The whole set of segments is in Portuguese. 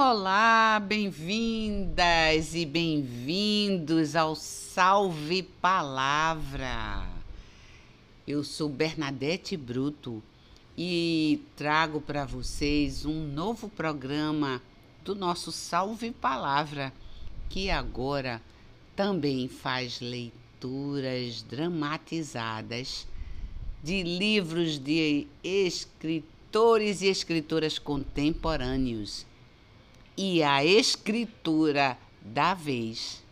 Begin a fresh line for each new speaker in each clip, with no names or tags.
Olá, bem-vindas e bem-vindos ao Salve Palavra. Eu sou Bernadette Bruto e trago para vocês um novo programa do nosso Salve Palavra, que agora também faz leituras dramatizadas de livros de escritores e escritoras contemporâneos e a escritura da vez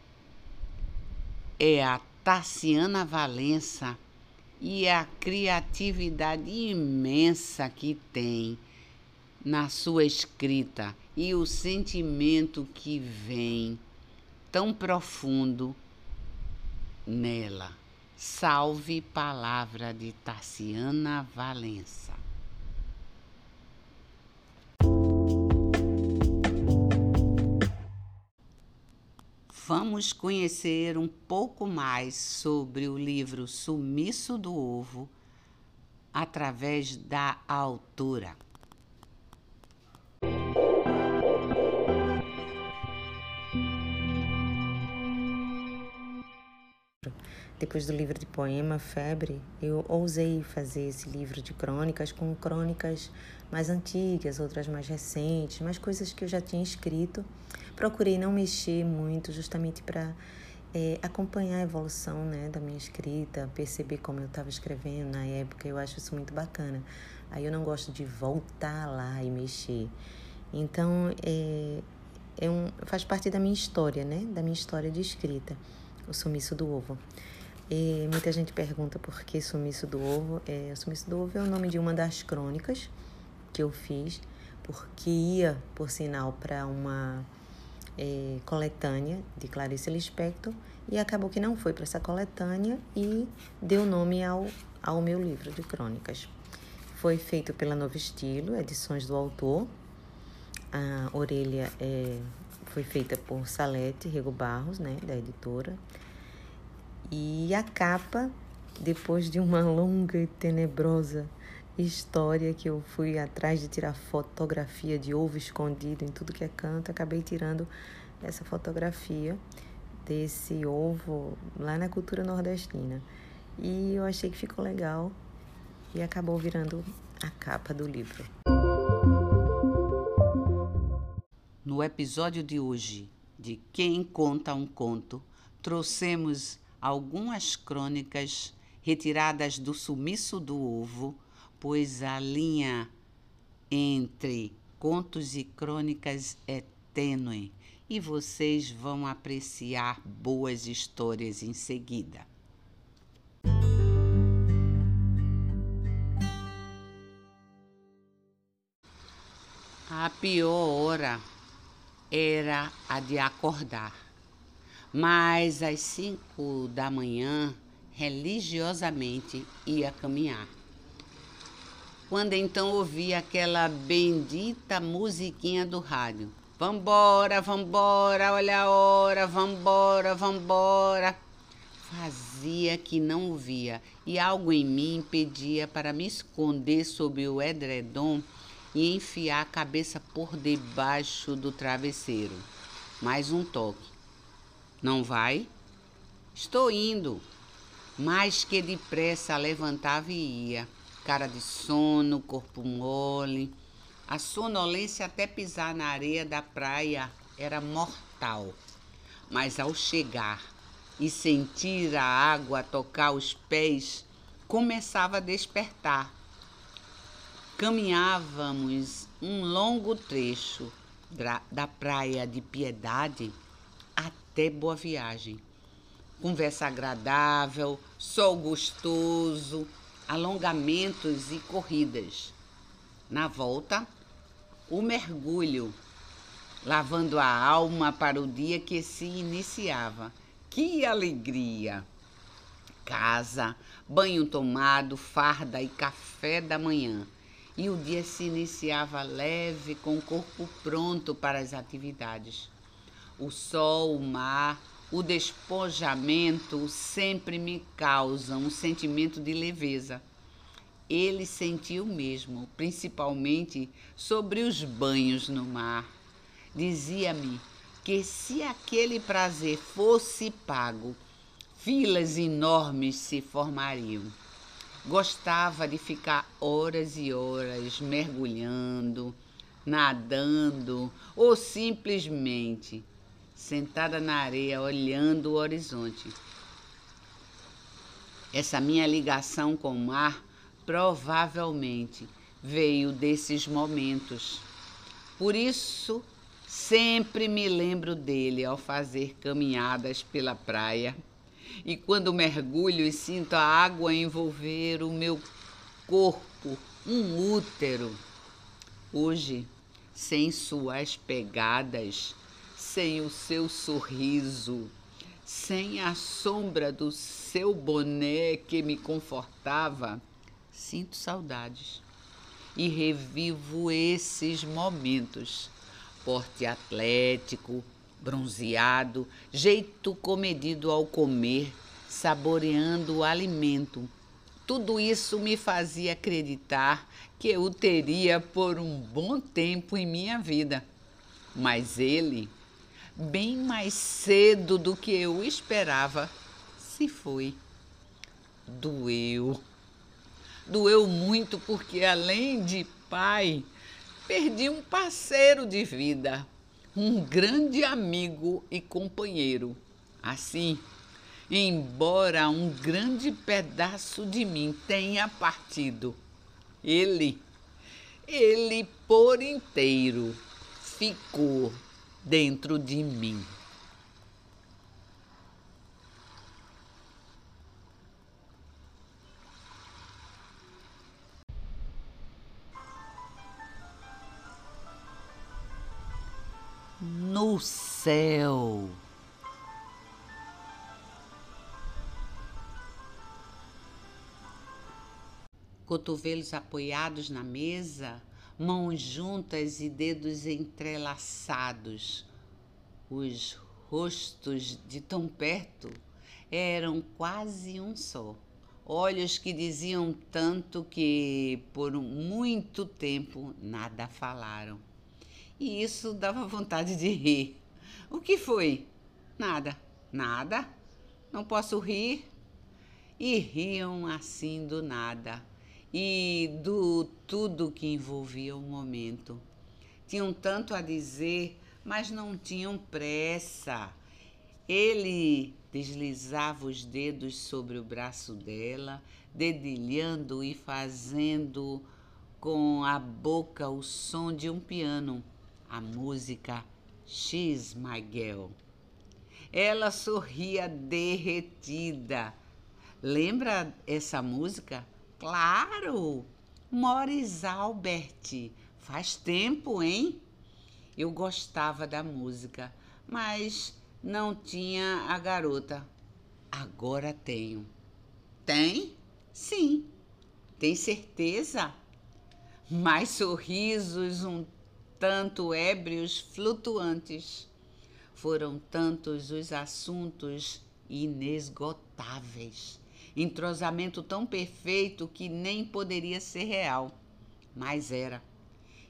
é a Tassiana Valença e a criatividade imensa que tem na sua escrita e o sentimento que vem tão profundo nela. Salve palavra de Tassiana Valença. Vamos conhecer um pouco mais sobre o livro Sumiço do Ovo através da autora.
Depois do livro de poema Febre, eu ousei fazer esse livro de crônicas com crônicas mais antigas, outras mais recentes, mais coisas que eu já tinha escrito. Procurei não mexer muito, justamente para é, acompanhar a evolução né, da minha escrita, perceber como eu estava escrevendo na época. Eu acho isso muito bacana. Aí eu não gosto de voltar lá e mexer. Então, é, é um, faz parte da minha história, né? Da minha história de escrita, o sumiço do ovo. E muita gente pergunta por que Sumiço do Ovo. É, Sumiço do Ovo é o nome de uma das crônicas que eu fiz, porque ia, por sinal, para uma é, coletânea de Clarice Lispector e acabou que não foi para essa coletânea e deu nome ao, ao meu livro de crônicas. Foi feito pela Novo Estilo, edições do autor. A orelha é, foi feita por Salete Rego Barros, né, da editora. E a capa, depois de uma longa e tenebrosa história que eu fui atrás de tirar fotografia de ovo escondido em tudo que é canto, acabei tirando essa fotografia desse ovo lá na cultura nordestina. E eu achei que ficou legal e acabou virando a capa do livro.
No episódio de hoje de Quem Conta um Conto, trouxemos algumas crônicas retiradas do sumiço do ovo, pois a linha entre contos e crônicas é tênue e vocês vão apreciar boas histórias em seguida. A pior hora era a de acordar mas às cinco da manhã, religiosamente, ia caminhar. Quando então ouvi aquela bendita musiquinha do rádio. Vambora, vambora, olha a hora, vambora, vambora. Fazia que não ouvia e algo em mim pedia para me esconder sob o edredom e enfiar a cabeça por debaixo do travesseiro. Mais um toque. Não vai? Estou indo. Mais que depressa levantava e ia. Cara de sono, corpo mole. A sonolência até pisar na areia da praia era mortal. Mas ao chegar e sentir a água tocar os pés, começava a despertar. Caminhávamos um longo trecho da praia de Piedade até Boa Viagem. Conversa agradável, sol gostoso, alongamentos e corridas. Na volta, o mergulho, lavando a alma para o dia que se iniciava. Que alegria! Casa, banho tomado, farda e café da manhã. E o dia se iniciava leve, com o corpo pronto para as atividades. O sol, o mar, o despojamento sempre me causam um sentimento de leveza. Ele sentiu mesmo, principalmente sobre os banhos no mar. dizia-me que se aquele prazer fosse pago, filas enormes se formariam. Gostava de ficar horas e horas mergulhando, nadando ou simplesmente sentada na areia olhando o horizonte. Essa minha ligação com o mar provavelmente veio desses momentos. Por isso, sempre me lembro dele ao fazer caminhadas pela praia. E quando mergulho e sinto a água envolver o meu corpo, um útero. Hoje, sem suas pegadas, sem o seu sorriso, sem a sombra do seu boné que me confortava, sinto saudades e revivo esses momentos. Porte atlético, bronzeado, jeito comedido ao comer, saboreando o alimento. Tudo isso me fazia acreditar que eu o teria por um bom tempo em minha vida. Mas ele bem mais cedo do que eu esperava, se foi. Doeu. Doeu muito porque, além de pai, perdi um parceiro de vida, um grande amigo e companheiro. Assim, embora um grande pedaço de mim tenha partido, ele, ele por inteiro ficou dentro de mim. No céu. Cotovelos apoiados na mesa, mãos juntas e dedos entrelaçados. Os rostos de tão perto eram quase um só. Olhos que diziam tanto que por muito tempo nada falaram. E isso dava vontade de rir. O que foi? Nada. Nada? Não posso rir? E riam assim do nada e do tudo que envolvia o momento. Tinham tanto a dizer, mas não tinham pressa. Ele deslizava os dedos sobre o braço dela, dedilhando e fazendo com a boca o som de um piano, a música My Girl. Ela sorria derretida. Lembra essa música? Claro! Morris Albert. Faz tempo, hein? Eu gostava da música, mas não tinha a garota. Agora tenho. Tem? Sim. Tem certeza? Mais sorrisos um tanto ébrios flutuantes. Foram tantos os assuntos inesgotáveis entrosamento tão perfeito que nem poderia ser real, mas era.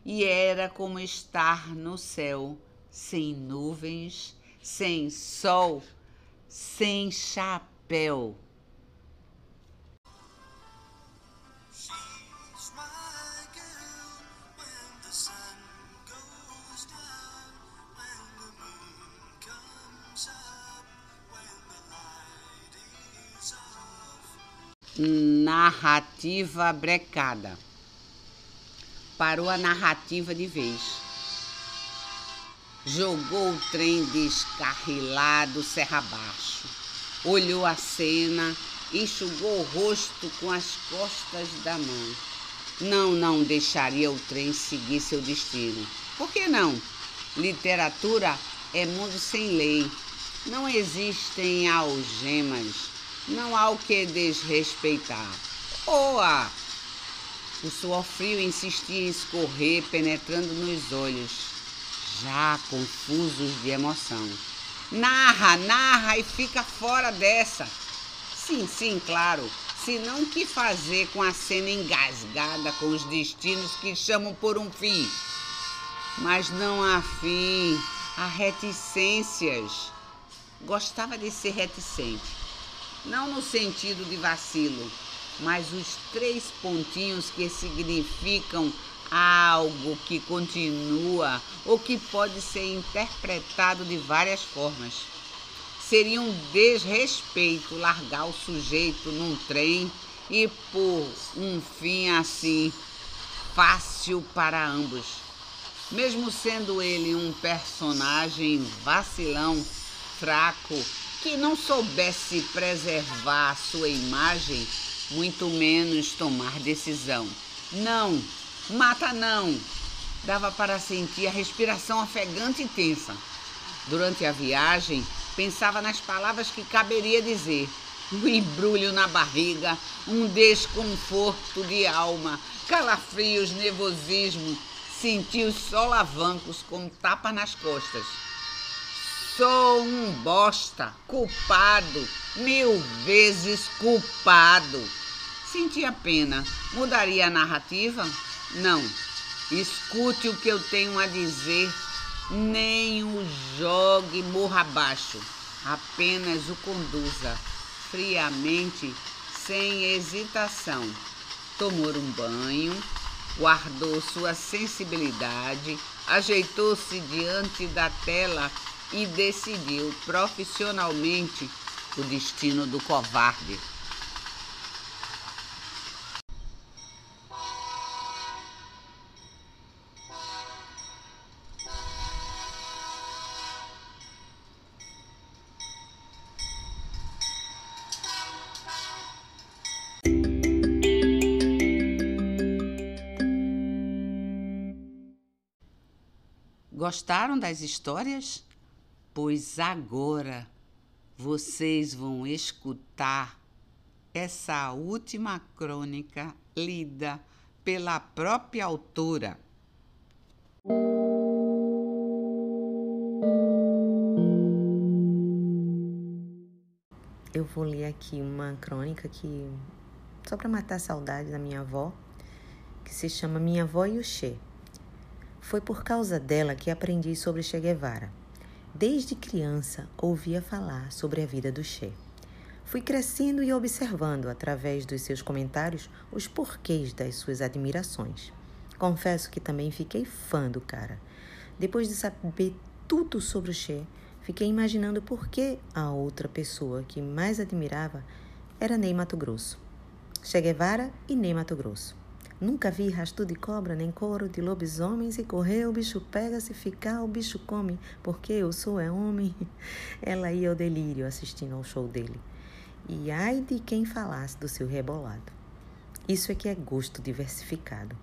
E era como estar no céu, sem nuvens, sem sol, sem chapéu. Narrativa brecada. Parou a narrativa de vez. Jogou o trem descarrilado serra abaixo. Olhou a cena, enxugou o rosto com as costas da mão. Não, não deixaria o trem seguir seu destino. Por que não? Literatura é mundo sem lei. Não existem algemas não há o que desrespeitar. Oa! O suor frio insistia em escorrer, penetrando nos olhos, já confusos de emoção. Narra, narra e fica fora dessa. Sim, sim, claro. Se não, o que fazer com a cena engasgada com os destinos que chamam por um fim? mas não afim a reticências. Gostava de ser reticente, não no sentido de vacilo, mas os três pontinhos que significam algo que continua ou que pode ser interpretado de várias formas. Seria um desrespeito largar o sujeito num trem e por um fim assim fácil para ambos. Mesmo sendo ele um personagem vacilão, fraco, que não soubesse preservar sua imagem, muito menos tomar decisão. Não, mata não. Dava para sentir a respiração ofegante e tensa. Durante a viagem, pensava nas palavras que caberia dizer. Um embrulho na barriga, um desconforto de alma, calafrios, nervosismo, senti os solavancos como tapa nas costas. Sou um bosta, culpado, mil vezes culpado. Senti a pena. Mudaria a narrativa? Não. Escute o que eu tenho a dizer, nem o jogue morra abaixo. Apenas o conduza friamente, sem hesitação. Tomou um banho, guardou sua sensibilidade, ajeitou-se diante da tela e decidiu profissionalmente o destino do covarde. Gostaram das histórias? Pois agora vocês vão escutar essa última crônica lida pela própria autora.
Eu vou ler aqui uma crônica que só para matar a saudade da minha avó, que se chama Minha Avó e o. Foi por causa dela que aprendi sobre Che Guevara. Desde criança ouvia falar sobre a vida do Che. Fui crescendo e observando, através dos seus comentários, os porquês das suas admirações. Confesso que também fiquei fã do cara. Depois de saber tudo sobre o Che, fiquei imaginando por que a outra pessoa que mais admirava era Ney Mato Grosso. Che Guevara e Ney Mato Grosso. Nunca vi rastro de cobra, nem couro de lobisomens, e correr o bicho pega, se ficar o bicho come, porque eu sou é homem. Ela ia ao delírio assistindo ao show dele. E ai de quem falasse do seu rebolado. Isso é que é gosto diversificado.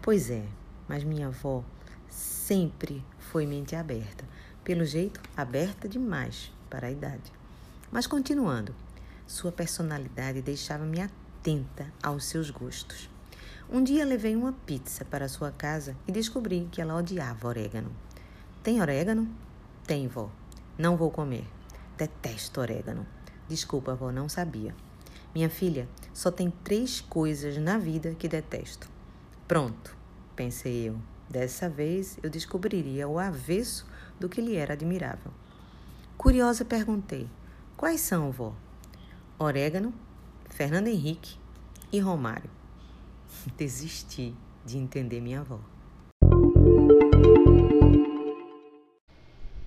Pois é, mas minha avó sempre foi mente aberta. Pelo jeito, aberta demais para a idade. Mas continuando, sua personalidade deixava-me atenta aos seus gostos. Um dia levei uma pizza para sua casa e descobri que ela odiava orégano. Tem orégano? Tem, vó. Não vou comer. Detesto orégano. Desculpa, vó, não sabia. Minha filha, só tem três coisas na vida que detesto. Pronto, pensei eu. Dessa vez eu descobriria o avesso do que lhe era admirável. Curiosa, perguntei: Quais são, vó? Orégano, Fernando Henrique e Romário. Desisti de entender minha avó.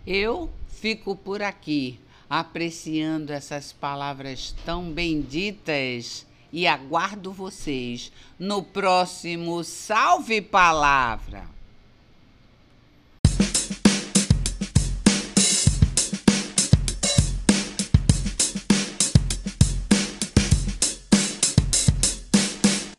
Eu fico por aqui apreciando essas palavras tão benditas e aguardo vocês no próximo Salve Palavra!